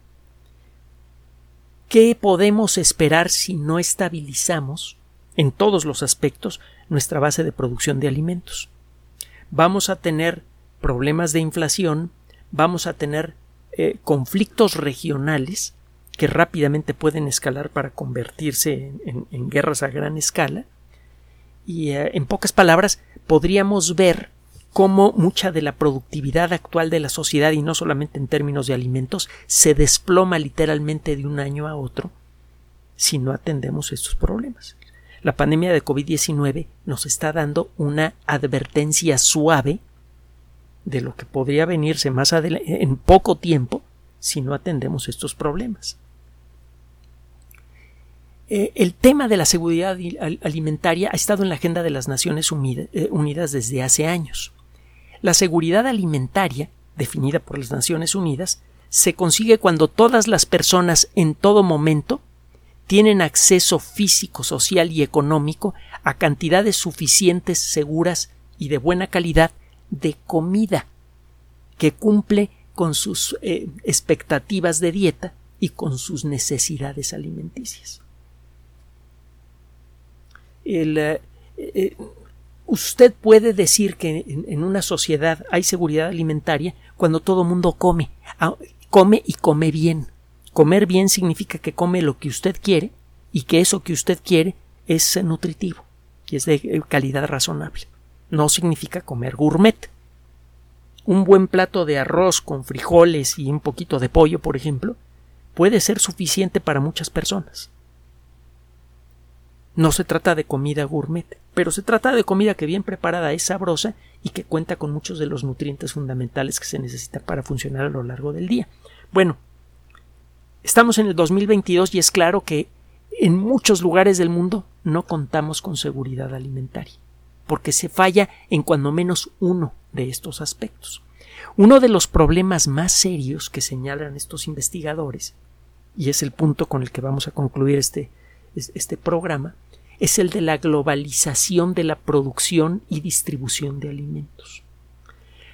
¿Qué podemos esperar si no estabilizamos en todos los aspectos nuestra base de producción de alimentos? Vamos a tener problemas de inflación, vamos a tener eh, conflictos regionales que rápidamente pueden escalar para convertirse en, guerras a gran escala. Y eh, en pocas palabras, podríamos ver cómo mucha de la productividad actual de la sociedad, y no solamente en términos de alimentos, se desploma literalmente de un año a otro si no atendemos estos problemas. La pandemia de COVID-19 nos está dando una advertencia suave de lo que podría venirse más adelante en poco tiempo si no atendemos estos problemas. Eh, el tema de la seguridad alimentaria ha estado en la agenda de las Naciones eh, Unidas desde hace años. La seguridad alimentaria, definida por las Naciones Unidas, se consigue cuando todas las personas en todo momento tienen acceso físico, social y económico a cantidades suficientes, seguras y de buena calidad de comida que cumple con sus eh, expectativas de dieta y con sus necesidades alimenticias. El, eh, eh, usted puede decir que en, una sociedad hay seguridad alimentaria cuando todo mundo come, ah, come y come bien. Comer bien significa que come lo que usted quiere y que eso que usted quiere es nutritivo y es de calidad razonable. No significa comer gourmet. Un buen plato de arroz con frijoles y un poquito de pollo, por ejemplo, puede ser suficiente para muchas personas. No se trata de comida gourmet, pero se trata de comida que bien preparada es sabrosa y que cuenta con muchos de los nutrientes fundamentales que se necesitan para funcionar a lo largo del día. Bueno, estamos en el 2022 y es claro que en muchos lugares del mundo no contamos con seguridad alimentaria, porque se falla en cuando menos uno de estos aspectos. Uno de los problemas más serios que señalan estos investigadores, y es el punto con el que vamos a concluir este, este programa, es el de la globalización de la producción y distribución de alimentos.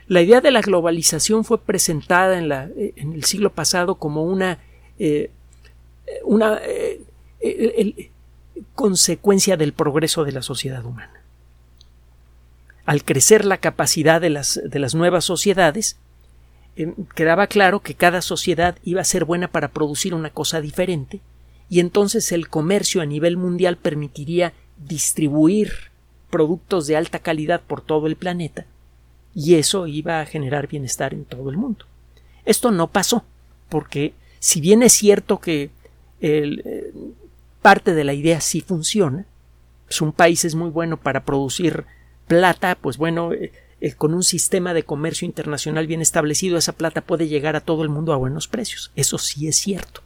La idea de la globalización fue presentada en, la, eh, en el siglo pasado como una, eh, una eh, consecuencia del progreso de la sociedad humana. Al crecer la capacidad de las, de las nuevas sociedades, quedaba claro que cada sociedad iba a ser buena para producir una cosa diferente y entonces el comercio a nivel mundial permitiría distribuir productos de alta calidad por todo el planeta y eso iba a generar bienestar en todo el mundo. Esto no pasó porque si bien es cierto que eh, parte de la idea sí funciona, pues un país es muy bueno para producir plata, pues bueno, eh, eh, con un sistema de comercio internacional bien establecido, esa plata puede llegar a todo el mundo a buenos precios. Eso sí es cierto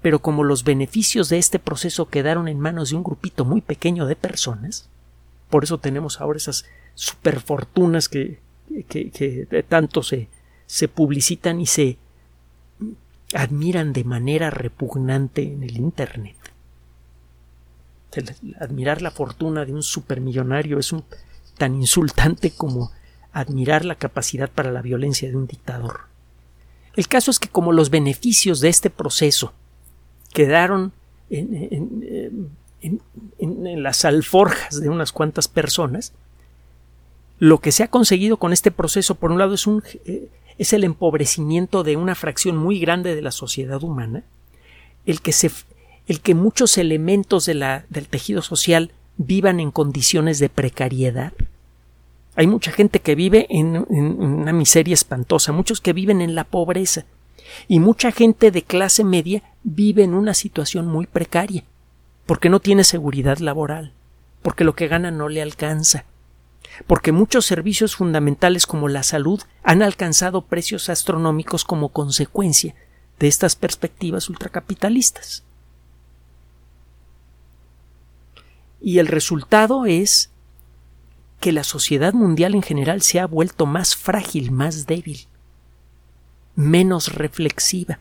pero como los beneficios de este proceso quedaron en manos de un grupito muy pequeño de personas, por eso tenemos ahora esas superfortunas que, que, que tanto se, se publicitan y se admiran de manera repugnante en el Internet. admirar la fortuna de un supermillonario es un, tan insultante como admirar la capacidad para la violencia de un dictador. El caso es que como los beneficios de este proceso quedaron en, las alforjas de unas cuantas personas, lo que se ha conseguido con este proceso, por un lado, es, un, eh, es el empobrecimiento de una fracción muy grande de la sociedad humana, el que se, el que muchos elementos de la, del tejido social vivan en condiciones de precariedad. Hay mucha gente que vive en, en, una miseria espantosa, muchos que viven en la pobreza y mucha gente de clase media vive en una situación muy precaria porque no tiene seguridad laboral, porque lo que gana no le alcanza, porque muchos servicios fundamentales como la salud han alcanzado precios astronómicos como consecuencia de estas perspectivas ultracapitalistas. Y el resultado es que la sociedad mundial en general se ha vuelto más frágil, más débil, menos reflexiva.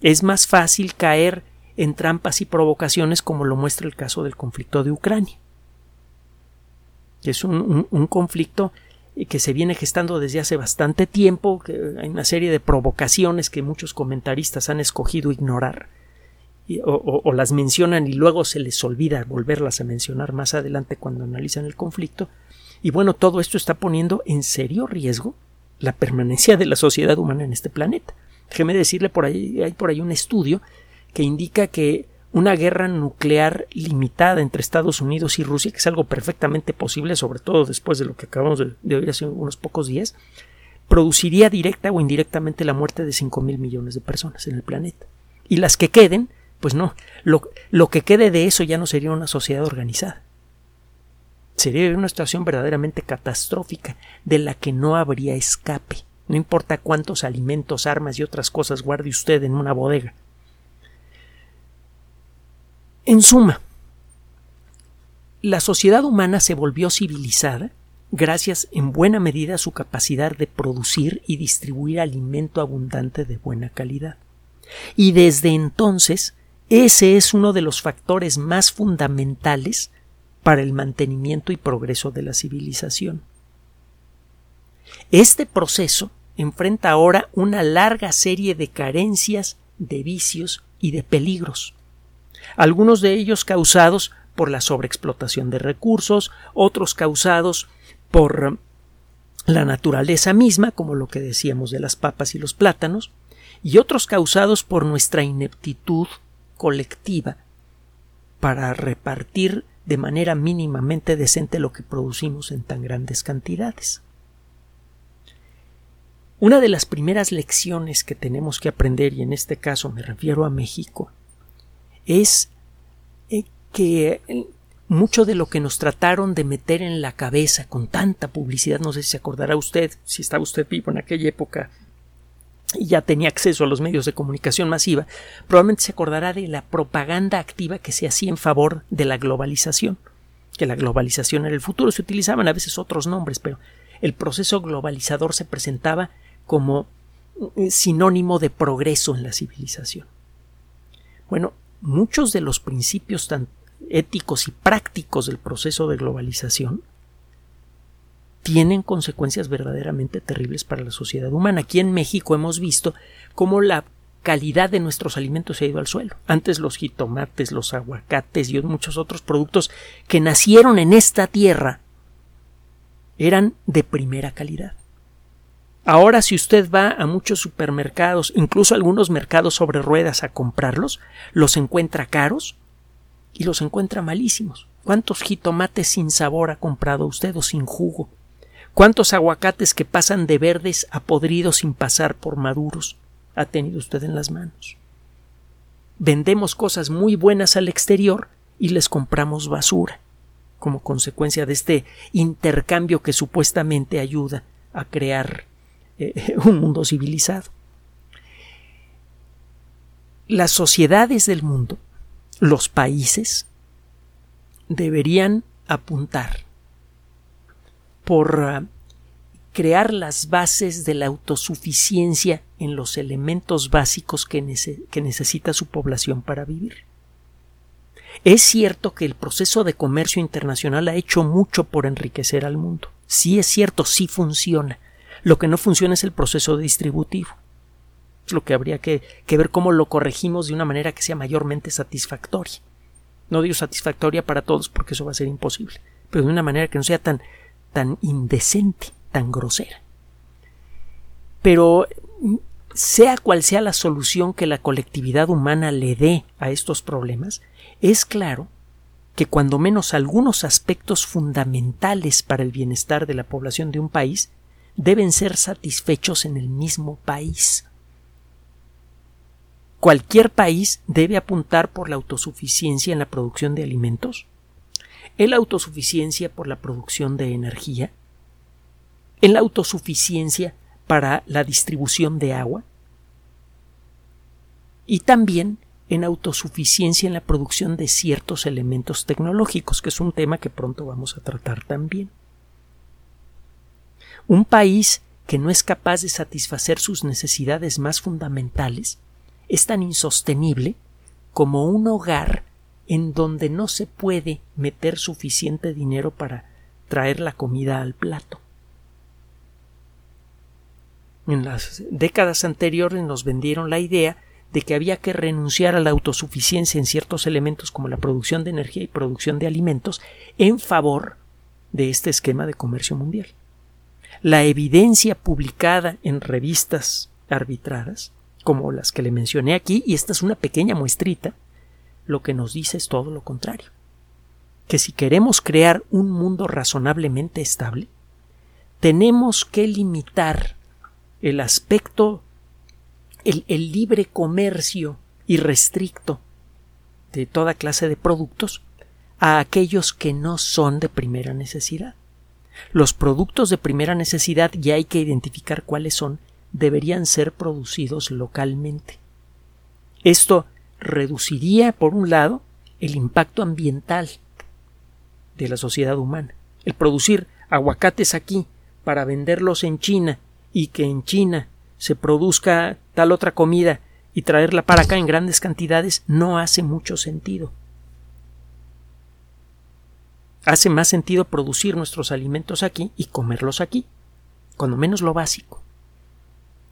Es más fácil caer en trampas y provocaciones como lo muestra el caso del conflicto de Ucrania. Es un, un, conflicto que se viene gestando desde hace bastante tiempo, que hay una serie de provocaciones que muchos comentaristas han escogido ignorar o, o, las mencionan y luego se les olvida volverlas a mencionar más adelante cuando analizan el conflicto. Y bueno, todo esto está poniendo en serio riesgo la permanencia de la sociedad humana en este planeta. Déjeme decirle por ahí, hay por ahí un estudio que indica que una guerra nuclear limitada entre Estados Unidos y Rusia, que es algo perfectamente posible, sobre todo después de lo que acabamos de, oír hace unos pocos días, produciría directa o indirectamente la muerte de 5 mil millones de personas en el planeta. Y las que queden, pues no, lo, lo que quede de eso ya no sería una sociedad organizada. Sería una situación verdaderamente catastrófica, de la que no habría escape. No importa cuántos alimentos, armas y otras cosas guarde usted en una bodega en suma, la sociedad humana se volvió civilizada gracias en buena medida a su capacidad de producir y distribuir alimento abundante de buena calidad. Y desde entonces, ese es uno de los factores más fundamentales para el mantenimiento y progreso de la civilización. Este proceso enfrenta ahora una larga serie de carencias, de vicios y de peligros algunos de ellos causados por la sobreexplotación de recursos, otros causados por la naturaleza misma, como lo que decíamos de las papas y los plátanos, y otros causados por nuestra ineptitud colectiva para repartir de manera mínimamente decente lo que producimos en tan grandes cantidades. Una de las primeras lecciones que tenemos que aprender, y en este caso me refiero a México, es eh, que mucho de lo que nos trataron de meter en la cabeza con tanta publicidad, no sé si se acordará usted, si estaba usted vivo en aquella época y ya tenía acceso a los medios de comunicación masiva, probablemente se acordará de la propaganda activa que se hacía en favor de la globalización, que la globalización era el futuro, se utilizaban a veces otros nombres, pero el proceso globalizador se presentaba como eh, sinónimo de progreso en la civilización. Bueno, muchos de los principios tan éticos y prácticos del proceso de globalización tienen consecuencias verdaderamente terribles para la sociedad humana. Aquí en México hemos visto cómo la calidad de nuestros alimentos se ha ido al suelo. Antes los jitomates, los aguacates y muchos otros productos que nacieron en esta tierra eran de primera calidad. Ahora si usted va a muchos supermercados, incluso algunos mercados sobre ruedas a comprarlos, los encuentra caros y los encuentra malísimos. ¿Cuántos jitomates sin sabor ha comprado usted o sin jugo? ¿Cuántos aguacates que pasan de verdes a podridos sin pasar por maduros ha tenido usted en las manos? Vendemos cosas muy buenas al exterior y les compramos basura, como consecuencia de este intercambio que supuestamente ayuda a crear eh, un mundo civilizado. Las sociedades del mundo, los países, deberían apuntar por ah, crear las bases de la autosuficiencia en los elementos básicos que, que, necesita su población para vivir. Es cierto que el proceso de comercio internacional ha hecho mucho por enriquecer al mundo. Sí es cierto, sí funciona. Lo que no funciona es el proceso distributivo. Es lo que habría que, ver cómo lo corregimos de una manera que sea mayormente satisfactoria. No digo satisfactoria para todos porque eso va a ser imposible, pero de una manera que no sea tan, tan indecente, tan grosera. Pero sea cual sea la solución que la colectividad humana le dé a estos problemas, es claro que cuando menos algunos aspectos fundamentales para el bienestar de la población de un país deben ser satisfechos en el mismo país. Cualquier país debe apuntar por la autosuficiencia en la producción de alimentos, en la autosuficiencia por la producción de energía, en la autosuficiencia para la distribución de agua y también en autosuficiencia en la producción de ciertos elementos tecnológicos, que es un tema que pronto vamos a tratar también. Un país que no es capaz de satisfacer sus necesidades más fundamentales es tan insostenible como un hogar en donde no se puede meter suficiente dinero para traer la comida al plato. En las décadas anteriores nos vendieron la idea de que había que renunciar a la autosuficiencia en ciertos elementos como la producción de energía y producción de alimentos en favor de este esquema de comercio mundial. La evidencia publicada en revistas arbitradas, como las que le mencioné aquí, y esta es una pequeña muestrita, lo que nos dice es todo lo contrario. Que si queremos crear un mundo razonablemente estable, tenemos que limitar el aspecto el, libre comercio irrestricto de toda clase de productos a aquellos que no son de primera necesidad. Los productos de primera necesidad ya hay que identificar cuáles son, deberían ser producidos localmente. Esto reduciría, por un lado, el impacto ambiental de la sociedad humana. El producir aguacates aquí para venderlos en China y que en China se produzca tal otra comida y traerla para acá en grandes cantidades no hace mucho sentido. Hace más sentido producir nuestros alimentos aquí y comerlos aquí, cuando menos lo básico.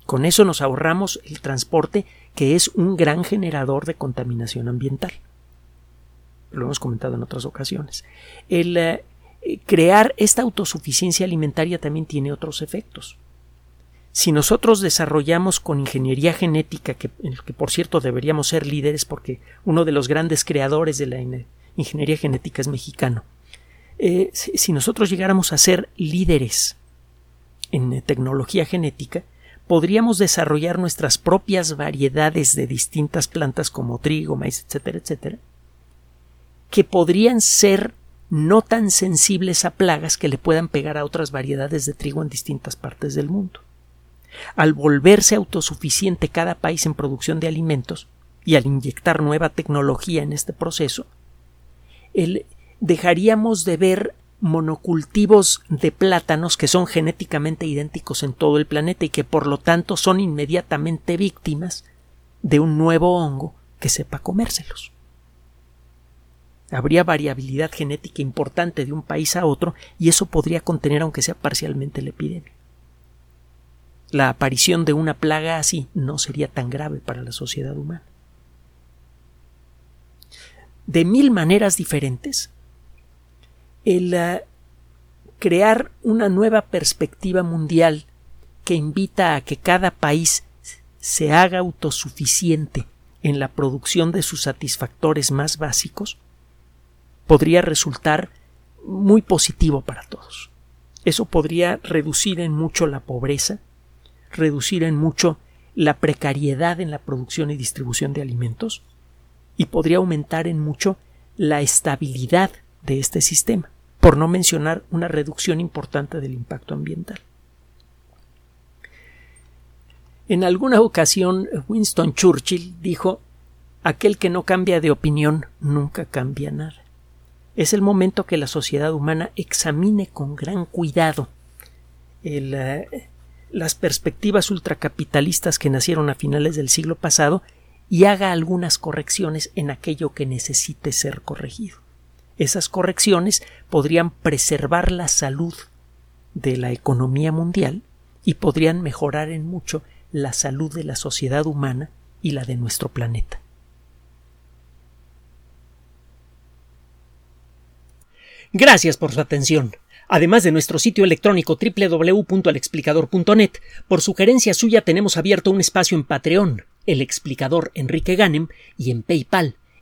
Con eso nos ahorramos el transporte que es un gran generador de contaminación ambiental. Lo hemos comentado en otras ocasiones. El eh, crear esta autosuficiencia alimentaria también tiene otros efectos. Si nosotros desarrollamos con ingeniería genética, que, que por cierto deberíamos ser líderes porque uno de los grandes creadores de la ingeniería genética es mexicano, eh, si, nosotros llegáramos a ser líderes en eh, tecnología genética, podríamos desarrollar nuestras propias variedades de distintas plantas como trigo, maíz, etcétera, etcétera, que podrían ser no tan sensibles a plagas que le puedan pegar a otras variedades de trigo en distintas partes del mundo. Al volverse autosuficiente cada país en producción de alimentos y al inyectar nueva tecnología en este proceso, dejaríamos de ver monocultivos de plátanos que son genéticamente idénticos en todo el planeta y que por lo tanto son inmediatamente víctimas de un nuevo hongo que sepa comérselos. Habría variabilidad genética importante de un país a otro y eso podría contener aunque sea parcialmente la epidemia la aparición de una plaga así no sería tan grave para la sociedad humana. De mil maneras diferentes, el eh, crear una nueva perspectiva mundial que invita a que cada país se haga autosuficiente en la producción de sus satisfactores más básicos, podría resultar muy positivo para todos. Eso podría reducir en mucho la pobreza, reducir en mucho la precariedad en la producción y distribución de alimentos y podría aumentar en mucho la estabilidad de este sistema, por no mencionar una reducción importante del impacto ambiental. En alguna ocasión Winston Churchill dijo aquel que no cambia de opinión nunca cambia nada. Es el momento que la sociedad humana examine con gran cuidado eh, las perspectivas ultracapitalistas que nacieron a finales del siglo pasado y haga algunas correcciones en aquello que necesite ser corregido. Esas correcciones podrían preservar la salud de la economía mundial y podrían mejorar en mucho la salud de la sociedad humana y la de nuestro planeta. Gracias por su atención. Además de nuestro sitio electrónico www.alexplicador.net, por sugerencia suya tenemos abierto un espacio en Patreon, el explicador Enrique Ganem, y en PayPal,